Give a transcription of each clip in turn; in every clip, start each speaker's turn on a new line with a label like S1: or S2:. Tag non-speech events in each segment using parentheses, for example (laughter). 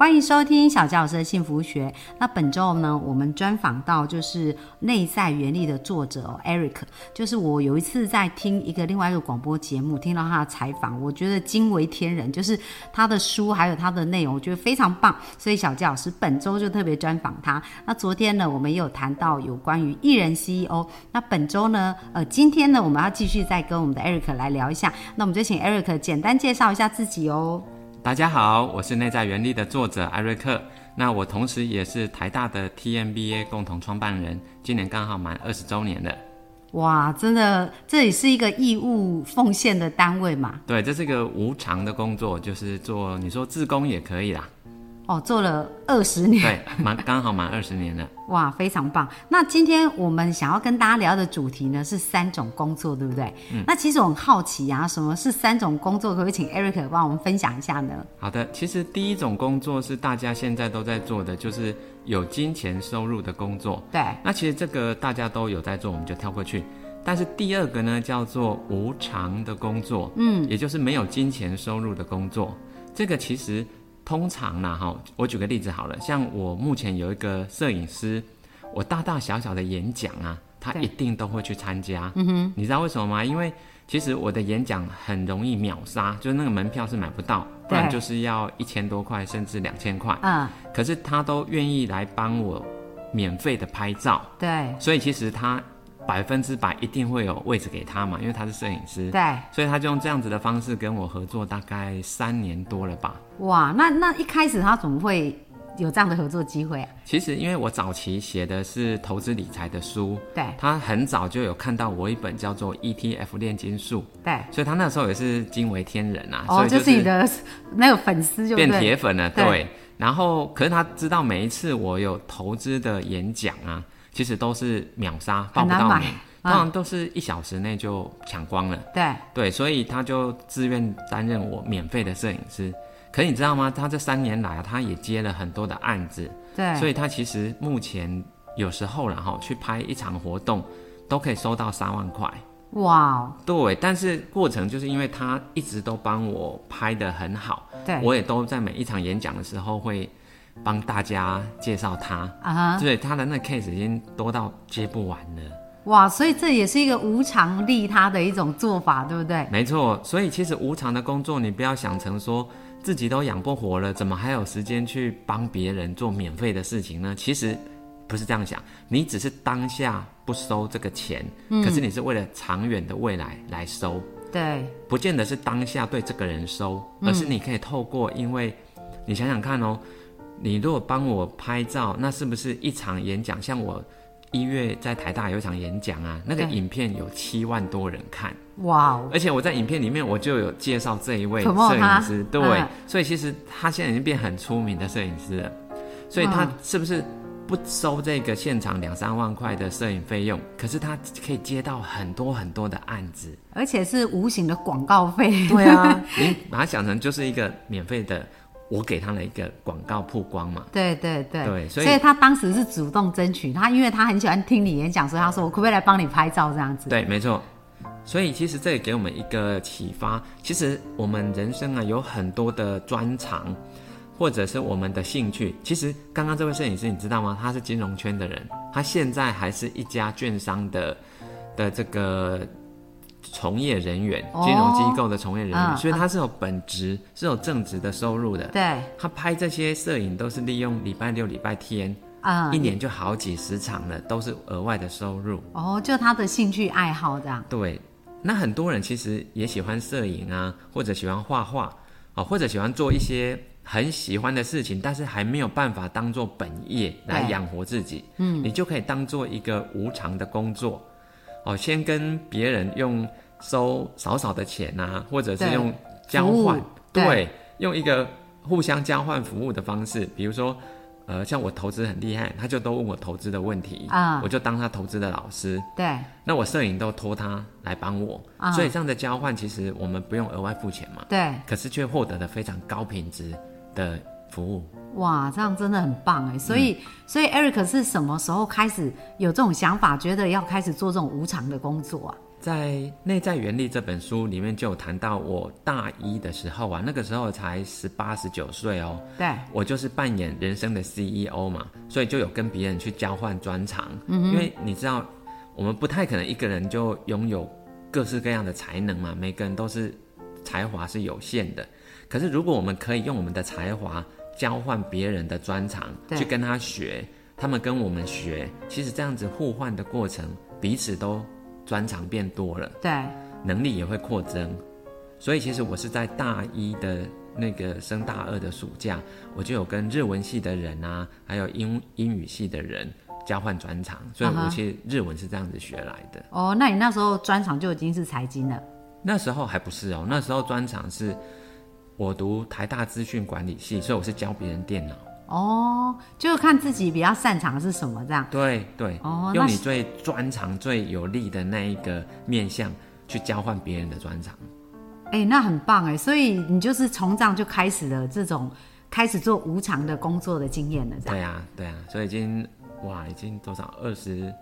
S1: 欢迎收听小教师的幸福学。那本周呢，我们专访到就是《内在原力》的作者哦，Eric。就是我有一次在听一个另外一个广播节目，听到他的采访，我觉得惊为天人。就是他的书还有他的内容，我觉得非常棒。所以小教老师本周就特别专访他。那昨天呢，我们也有谈到有关于艺人 CEO。那本周呢，呃，今天呢，我们要继续再跟我们的 Eric 来聊一下。那我们就请 Eric 简单介绍一下自己哦。
S2: 大家好，我是内在原力的作者艾瑞克。那我同时也是台大的 TMBA 共同创办人，今年刚好满二十周年了。
S1: 哇，真的，这也是一个义务奉献的单位嘛？
S2: 对，这是一个无偿的工作，就是做你说自工也可以啦。
S1: 哦，做了二十年，
S2: 对，满刚好满二十年了。(laughs)
S1: 哇，非常棒！那今天我们想要跟大家聊的主题呢是三种工作，对不对？嗯。那其实我很好奇啊，什么是三种工作？可不可以请 Eric 帮我们分享一下呢？
S2: 好的，其实第一种工作是大家现在都在做的，就是有金钱收入的工作。
S1: 对。
S2: 那其实这个大家都有在做，我们就跳过去。但是第二个呢，叫做无偿的工作，嗯，也就是没有金钱收入的工作。这个其实。通常呢，哈，我举个例子好了，像我目前有一个摄影师，我大大小小的演讲啊，他一定都会去参加。嗯哼，你知道为什么吗？因为其实我的演讲很容易秒杀，就是那个门票是买不到，不然就是要一千多块，甚至两千块。嗯，可是他都愿意来帮我免费的拍照。
S1: 对，
S2: 所以其实他。百分之百一定会有位置给他嘛，因为他是摄影师，
S1: 对，
S2: 所以他就用这样子的方式跟我合作，大概三年多了吧。
S1: 哇，那那一开始他怎么会有这样的合作机会？
S2: 其实因为我早期写的是投资理财的书，
S1: 对，
S2: 他很早就有看到我一本叫做 ETF 炼金术，
S1: 对，
S2: 所以他那时候也是惊为天人啊，
S1: 哦，就是你的那个粉丝就
S2: 变铁粉了，对。然后，可是他知道每一次我有投资的演讲啊。其实都是秒杀，报不到名，通常都是一小时内就抢光了。
S1: 对
S2: 对，所以他就自愿担任我免费的摄影师。可你知道吗？他这三年来啊，他也接了很多的案子。
S1: 对，
S2: 所以他其实目前有时候然后去拍一场活动，都可以收到三万块。
S1: 哇，
S2: 对，但是过程就是因为他一直都帮我拍的很好，
S1: 对
S2: 我也都在每一场演讲的时候会。帮大家介绍他啊，对他的那 case 已经多到接不完了。
S1: 哇，所以这也是一个无偿利他的一种做法，对不对？
S2: 没错，所以其实无偿的工作，你不要想成说自己都养不活了，怎么还有时间去帮别人做免费的事情呢？其实不是这样想，你只是当下不收这个钱，可是你是为了长远的未来来收。
S1: 对，
S2: 不见得是当下对这个人收，而是你可以透过，因为你想想看哦。你如果帮我拍照，那是不是一场演讲？像我一月在台大有一场演讲啊，那个影片有七万多人看，哇！而且我在影片里面我就有介绍这一位摄影师，对，所以其实他现在已经变很出名的摄影师了。所以他是不是不收这个现场两三万块的摄影费用？可是他可以接到很多很多的案子，
S1: 而且是无形的广告费。
S2: 对啊，(laughs) 你把它想成就是一个免费的。我给他了一个广告曝光嘛，
S1: 对对对，
S2: 对，
S1: 所以他当时是主动争取他，因为他很喜欢听你演讲，所以他说我可不可以来帮你拍照这样子？
S2: 对，没错。所以其实这也给我们一个启发，其实我们人生啊有很多的专长，或者是我们的兴趣。其实刚刚这位摄影师你知道吗？他是金融圈的人，他现在还是一家券商的的这个。从业人员，金融机构的从业人员，所以他是有本职，是有正职的收入的。
S1: 对，
S2: 他拍这些摄影都是利用礼拜六、礼拜天，啊，一年就好几十场了，都是额外的收入。
S1: 哦，就他的兴趣爱好这样。
S2: 对，那很多人其实也喜欢摄影啊，或者喜欢画画，哦，或者喜欢做一些很喜欢的事情，但是还没有办法当做本业来养活自己。嗯，你就可以当做一个无偿的工作。哦，先跟别人用收少少的钱呐，或者是用交换，对，用一个互相交换服务的方式，比如说，呃，像我投资很厉害，他就都问我投资的问题
S1: 啊。
S2: 我就当他投资的老师。
S1: 对，
S2: 那我摄影都托他来帮我，
S1: 啊。
S2: 所以这样的交换其实我们不用额外付钱嘛，
S1: 对，
S2: 可是却获得了非常高品质的服务。
S1: 哇，这样真的很棒哎！所以，所以 Eric 是什么时候开始有这种想法，觉得要开始做这种无偿的工作啊？
S2: 在《内在原力》这本书里面就有谈到，我大一的时候啊，那个时候才十八十九岁哦，
S1: 对，
S2: 我就是扮演人生的 CEO 嘛，所以就有跟别人去交换专长。嗯，因为你知道，我们不太可能一个人就拥有各式各样的才能嘛，每个人都是才华是有限的。可是如果我们可以用我们的才华交换别人的专长，去跟他学，他们跟我们学，其实这样子互换的过程，彼此都专长变多了。
S1: 对，
S2: 能力也会扩增。所以其实我是在大一的那个升大二的暑假，我就有跟日文系的人啊，还有英英语系的人交换专长，所以我其实日文是这样子学来的。
S1: 哦，那你那时候专长就已经是财经了。
S2: 那时候还不是哦，那时候专长是我读台大资讯管理系，所以我是教别人电脑。
S1: 哦，就是看自己比较擅长的是什么这样。
S2: 对对，
S1: 哦
S2: 用你最专长、最有利的那一个面向去交换别人的专长。
S1: 哎，那很棒哎，所以你就是从这样就开始了这种开始做无偿的工作的经验了，这样。
S2: 对啊，对啊，所以已经哇，已经多少二十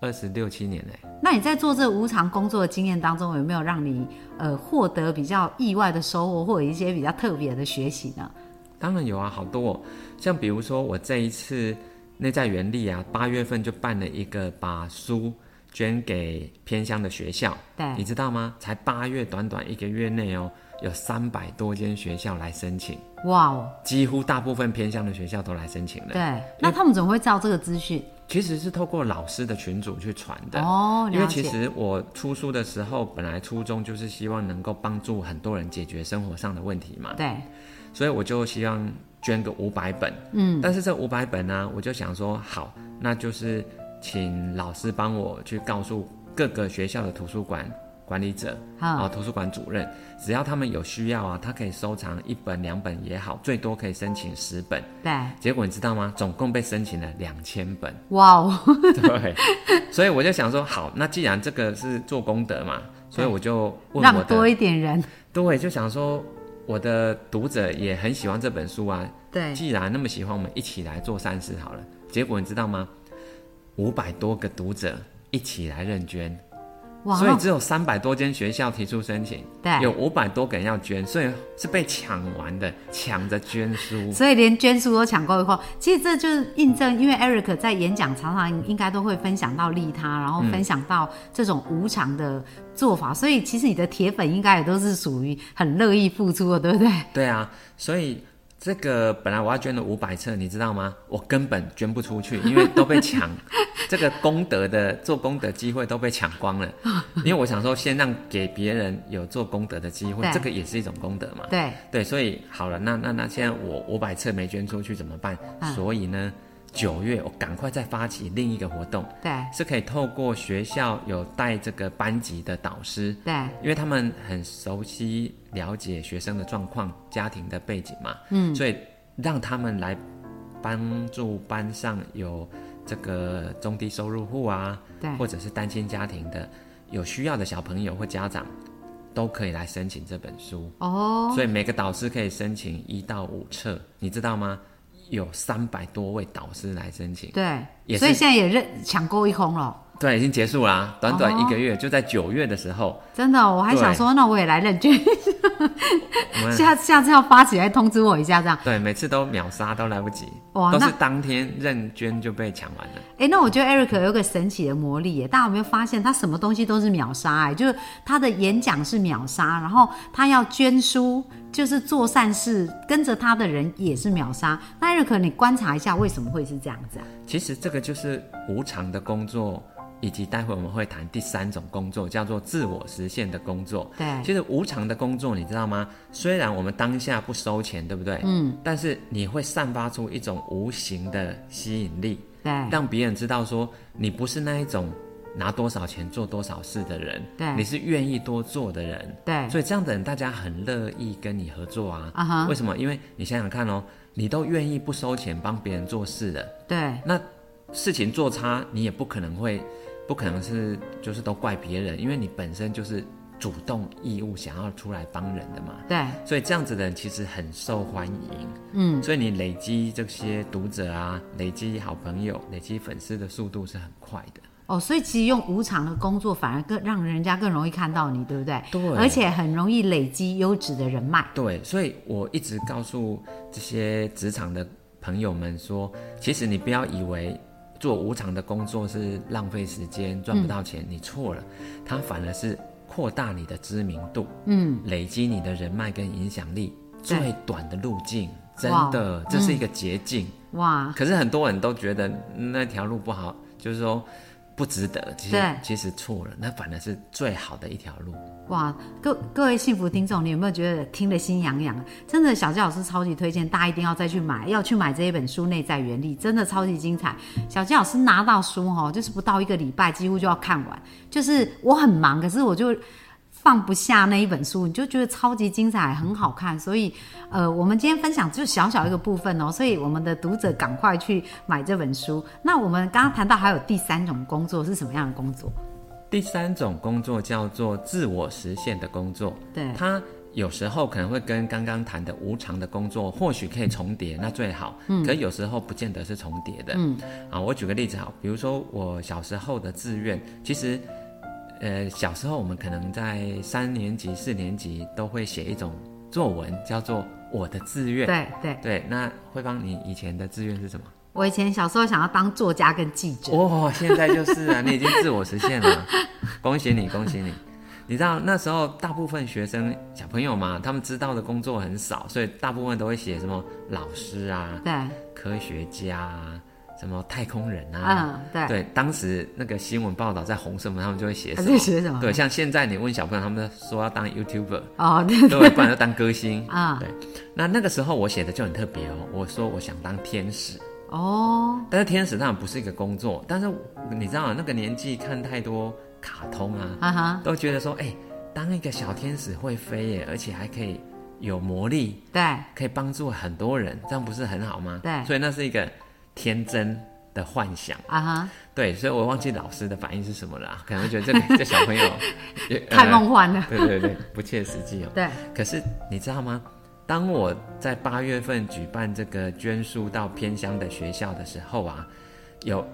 S2: 二十六七年嘞。
S1: 那你在做这无偿工作的经验当中，有没有让你呃获得比较意外的收获，或者一些比较特别的学习呢？
S2: 当然有啊，好多、哦，像比如说我这一次内在原力啊，八月份就办了一个把书捐给偏乡的学校，
S1: 对
S2: 你知道吗？才八月，短短一个月内哦，有三百多间学校来申请，
S1: 哇哦，
S2: 几乎大部分偏乡的学校都来申请了。
S1: 对，那他们怎么会知道这个资讯？
S2: 其实是透过老师的群组去传的。
S1: 哦，
S2: 因为。其实我出书的时候，本来初衷就是希望能够帮助很多人解决生活上的问题嘛。
S1: 对，
S2: 所以我就希望捐个五百本，嗯，但是这五百本呢，我就想说，好，那就是请老师帮我去告诉各个学校的图书馆管理者，
S1: 好
S2: 啊，图书馆主任，只要他们有需要啊，他可以收藏一本两本也好，最多可以申请十本。
S1: 对，
S2: 结果你知道吗？总共被申请了两千本，
S1: 哇哦，(laughs)
S2: 对，所以我就想说，好，那既然这个是做功德嘛，所以我就问我的
S1: 多一点人。
S2: 对，就想说我的读者也很喜欢这本书啊，
S1: 对，
S2: 既然那么喜欢，我们一起来做善事好了。结果你知道吗？五百多个读者一起来认捐，
S1: 哇，
S2: 所以只有三百多间学校提出申请，
S1: 对
S2: 有五百多个人要捐，所以是被抢完的，抢着捐书。
S1: 所以连捐书都抢购以后。其实这就是印证，因为 Eric 在演讲常常应该都会分享到利他，然后分享到这种无偿的做法，所以其实你的铁粉应该也都是属于很乐意付出的，对不对？
S2: 对啊，所以这个本来我要捐了五百册，你知道吗？我根本捐不出去，因为都被抢，(laughs) 这个功德的做功德机会都被抢光了。因为我想说，先让给别人有做功德的机会
S1: 对，
S2: 这个也是一种功德嘛。
S1: 对，
S2: 对，所以好了，那那那现在我五百册没捐出去怎么办？
S1: 嗯
S2: 所以呢，九月我赶快再发起另一个活动，
S1: 对，
S2: 是可以透过学校有带这个班级的导师，
S1: 对，
S2: 因为他们很熟悉了解学生的状况、家庭的背景嘛，嗯，所以让他们来帮助班上有这个中低收入户啊，
S1: 对。
S2: 或者是单亲家庭的有需要的小朋友或家长，都可以来申请这本书。
S1: 哦，
S2: 所以每个导师可以申请一到五册，你知道吗？有三百多位导师来申请，
S1: 对，
S2: 也
S1: 所以现在也认抢购一空了。
S2: 对，已经结束啦，短短
S1: 哦
S2: 一个月，就在九月的时候，
S1: 真的，我还想
S2: 对
S1: 说，那我也来认捐，下下次要发起来通知我一下，这样。
S2: 对每次都秒杀，都来不及，
S1: 哇那
S2: 都是当天认捐就被抢完了。
S1: 哎，那我觉得 Eric 有个神奇的魔力耶，大家有没有发现他什么东西都是秒杀？哎，就是他的演讲是秒杀，然后他要捐书，就是做善事，跟着他的人也是秒杀。那 Eric，你观察一下，为什么会是这样子啊？
S2: 其实这个就是无偿的工作，以及待会我们会谈第三种工作，叫做自我实现的工作。
S1: 对
S2: 其实无偿的工作，你知道吗？虽然我们当下不收钱，对不对？嗯。但是你会散发出一种无形的吸引力，
S1: 对
S2: 让别人知道说你不是那一种拿多少钱做多少事的人，
S1: 对。
S2: 你是愿意多做的人，
S1: 对，
S2: 所以这样的人大家很乐意跟你合作啊。
S1: 啊哈。
S2: 为什么？因为你想想看哦，你都愿意不收钱帮别人做事的，
S1: 对，
S2: 那事情做差，你也不可能会，不可能是就是都怪别人，因为你本身就是主动义务想要出来帮人的嘛。
S1: 对，
S2: 所以这样子的人其实很受欢迎，
S1: 嗯，
S2: 所以你累积这些读者啊，累积好朋友、累积粉丝的速度是很快的。
S1: 哦，所以其实用无偿的工作反而更让人家更容易看到你，对不对？
S2: 对
S1: 而且很容易累积优质的人脉。
S2: 对，所以我一直告诉这些职场的朋友们说，其实你不要以为做无偿的工作是浪费时间、赚不到钱，你错了，它反而是扩大你的知名度，
S1: 嗯，
S2: 累积你的人脉跟影响力最短的路径。真的，这是一个捷径。
S1: 哇，
S2: 可是很多人都觉得那条路不好，就是说不值得。其实其实错了，那反而是最好的一条路。
S1: 哇，各各位幸福听众，你有没有觉得听得心痒痒？真的，小纪老师超级推荐，大家一定要再去买，要去买这一本书《内在原理》，真的超级精彩。小纪老师拿到书哈，就是不到一个礼拜，几乎就要看完。就是我很忙，可是我就放不下那一本书，你就觉得超级精彩，很好看。所以，呃，我们今天分享就小小一个部分哦，所以我们的读者赶快去买这本书。那我们刚刚谈到还有第三种工作是什么样的工作？
S2: 第三种工作叫做自我实现的工作，
S1: 对，
S2: 它有时候可能会跟刚刚谈的无偿的工作或许可以重叠，那最好。嗯，可有时候不见得是重叠的。
S1: 嗯，
S2: 啊，我举个例子好，比如说我小时候的志愿，其实。呃，小时候我们可能在三年级、四年级都会写一种作文，叫做“我的志愿”。
S1: 对对。
S2: 对，那慧芳，你以前的志愿是什么？
S1: 我以前小时候想要当作家跟记者，
S2: 哦，现在就是啊，你已经自我实现了，(laughs) 恭喜你，恭喜你！你知道那时候大部分学生小朋友嘛，他们知道的工作很少，所以大部分都会写什么老师啊、
S1: 对，
S2: 科学家啊、什么太空人啊。
S1: 嗯，对，
S2: 对，当时那个新闻报道在红什么，他们就会写什么。
S1: 是写什么？
S2: 对，像现在你问小朋友，他们说要当 YouTuber，
S1: 哦，对
S2: 对，不然就当歌星。(laughs)
S1: 啊，
S2: 对，那那个时候我写的就很特别哦，我说我想当天使。
S1: 哦，
S2: 但是天使当然不是一个工作，但是你知道那个年纪看太多卡通啊，都觉得说，哎、当一个小天使会飞耶，而且还可以有魔力，
S1: 对，
S2: 可以帮助很多人，这样不是很好吗？
S1: 对
S2: 所以那是一个天真的幻想。
S1: 啊哈，
S2: 对，所以我忘记老师的反应是什么了啊，可能会觉得这个这小朋友 (laughs) 呃
S1: 太梦幻了，
S2: 对对对，不切实际哦。(laughs)
S1: 对，
S2: 可是你知道吗？当我在八月份举办这个捐书到偏乡的学校的时候啊，有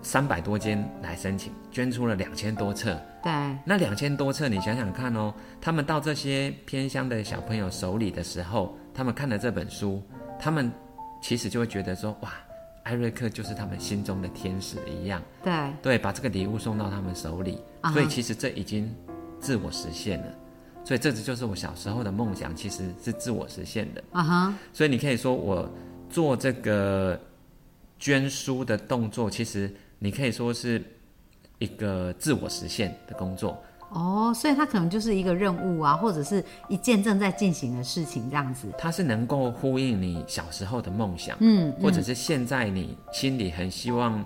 S2: 三百多间来申请，捐出了两千多册。
S1: 对，
S2: 那两千多册，你想想看哦，他们到这些偏乡的小朋友手里的时候，他们看了这本书，他们其实就会觉得说，哇，艾瑞克就是他们心中的天使一样，
S1: 对，
S2: 对，把这个礼物送到他们手里，
S1: 啊
S2: 所以其实这已经自我实现了。所以这就是我小时候的梦想，其实是自我实现的。
S1: 啊哈，
S2: 所以你可以说我做这个捐书的动作，其实你可以说是一个自我实现的工作。
S1: 哦，所以它可能就是一个任务啊，或者是一件正在进行的事情这样子，
S2: 它是能够呼应你小时候的梦想，
S1: 嗯，
S2: 或者是现在你心里很希望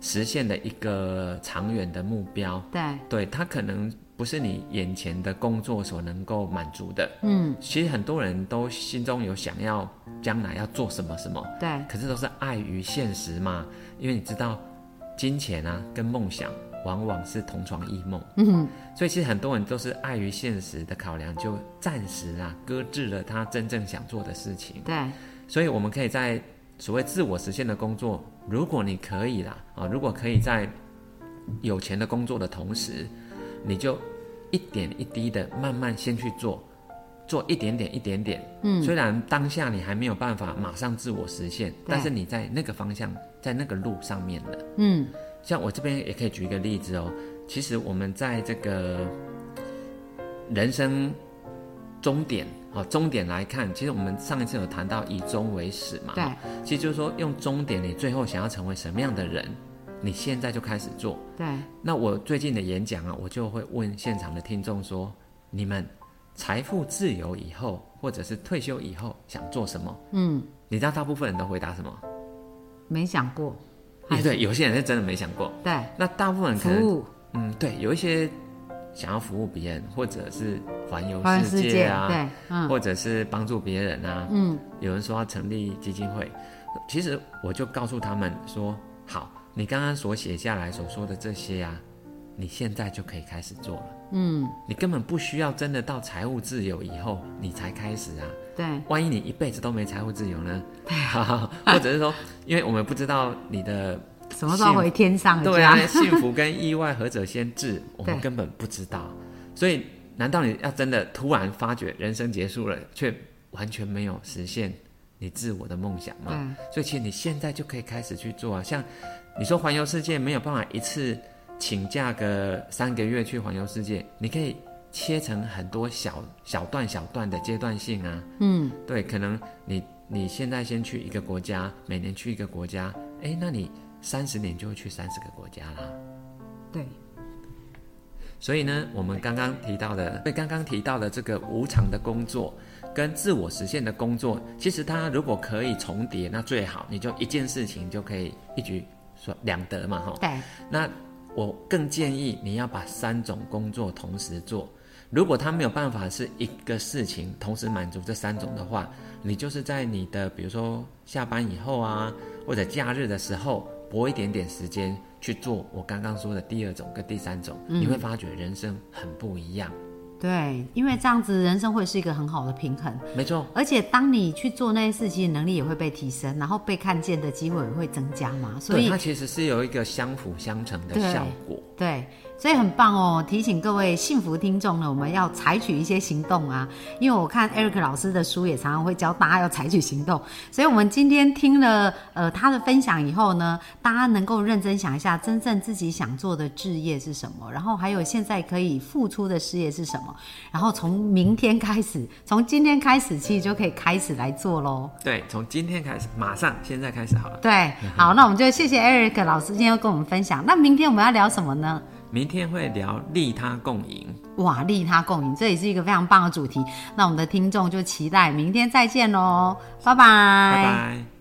S2: 实现的一个长远的目标。
S1: 对，
S2: 对，它可能不是你眼前的工作所能够满足的。
S1: 嗯，
S2: 其实很多人都心中有想要将来要做什么什么，
S1: 对，
S2: 可是都是碍于现实嘛。因为你知道，金钱啊跟梦想往往是同床异梦。
S1: 嗯，
S2: 所以其实很多人都是碍于现实的考量，就暂时啊搁置了他真正想做的事情。
S1: 对，
S2: 所以我们可以在所谓自我实现的工作，如果你可以啦啊，如果可以在有钱的工作的同时，你就一点一滴的慢慢先去做，做一点点一点点。嗯，虽然当下你还没有办法马上自我实现，但是你在那个方向，在那个路上面了。
S1: 嗯，
S2: 像我这边也可以举一个例子哦，其实我们在这个人生终点，哦，终点来看，其实我们上一次有谈到以终为始嘛，
S1: 对，
S2: 其实就是说用终点，你最后想要成为什么样的人，你现在就开始做。
S1: 对，
S2: 那我最近的演讲啊，我就会问现场的听众说，你们财富自由以后，或者是退休以后想做什么？
S1: 嗯，
S2: 你知道大部分人都回答什么？
S1: 没想过，
S2: 也对，有些人是真的没想过。
S1: 对
S2: 那大部分人可能，嗯，对，有一些想要服务别人，或者是环游
S1: 世界，
S2: 啊，
S1: 对，嗯
S2: 或者是帮助别人啊。
S1: 嗯，
S2: 有人说要成立基金会，其实我就告诉他们说，好，你刚刚所写下来所说的这些啊，你现在就可以开始做了。
S1: 嗯，
S2: 你根本不需要真的到财务自由以后你才开始啊。
S1: 对
S2: 万一你一辈子都没财务自由呢？对 (laughs) 或者是说，因为我们不知道你的
S1: 什么时候回天上的
S2: 对？啊，幸福跟意外何者先至，(laughs) 我们根本不知道。所以，难道你要真的突然发觉人生结束了，却完全没有实现你自我的梦想吗？
S1: 嗯
S2: 所以，其实你现在就可以开始去做啊。像你说环游世界没有办法一次请假个三个月去环游世界，你可以切成很多小小段小段的阶段性啊。
S1: 嗯，
S2: 对，可能你你现在先去一个国家，每年去一个国家，哎，那你三十年就会去三十个国家啦。
S1: 对，
S2: 所以呢，我们刚刚提到的，对刚刚提到的这个无偿的工作跟自我实现的工作，其实它如果可以重叠，那最好，你就一件事情就可以一举说两得嘛，哈。
S1: 对，
S2: 那我更建议你要把三种工作同时做。如果他没有办法是一个事情同时满足这三种的话，你就是在你的比如说下班以后啊，或者假日的时候拨一点点时间去做我刚刚说的第二种跟第三种，你会发觉人生很不一样。
S1: 对，因为这样子人生会是一个很好的平衡，
S2: 没错，
S1: 而且当你去做那些事情，能力也会被提升，然后被看见的机会也会增加嘛。所以
S2: 对它其实是有一个相辅相成的效果。
S1: 对，所以很棒哦！提醒各位幸福听众呢，我们要采取一些行动啊。因为我看 Eric 老师的书也常常会教大家要采取行动，所以我们今天听了呃他的分享以后呢，大家能够认真想一下，真正自己想做的置业是什么，然后还有现在可以付出的事业是什么，然后从明天开始，从今天开始，其实就可以开始来做喽。
S2: 对，从今天开始，马上现在开始好了。
S1: 对，好，那我们就谢谢 Eric 老师今天要跟我们分享。那明天我们要聊什么呢？
S2: 明天会聊利他共赢。
S1: 哇，利他共赢，这也是一个非常棒的主题。那我们的听众就期待明天再见喽，拜拜，
S2: 拜拜。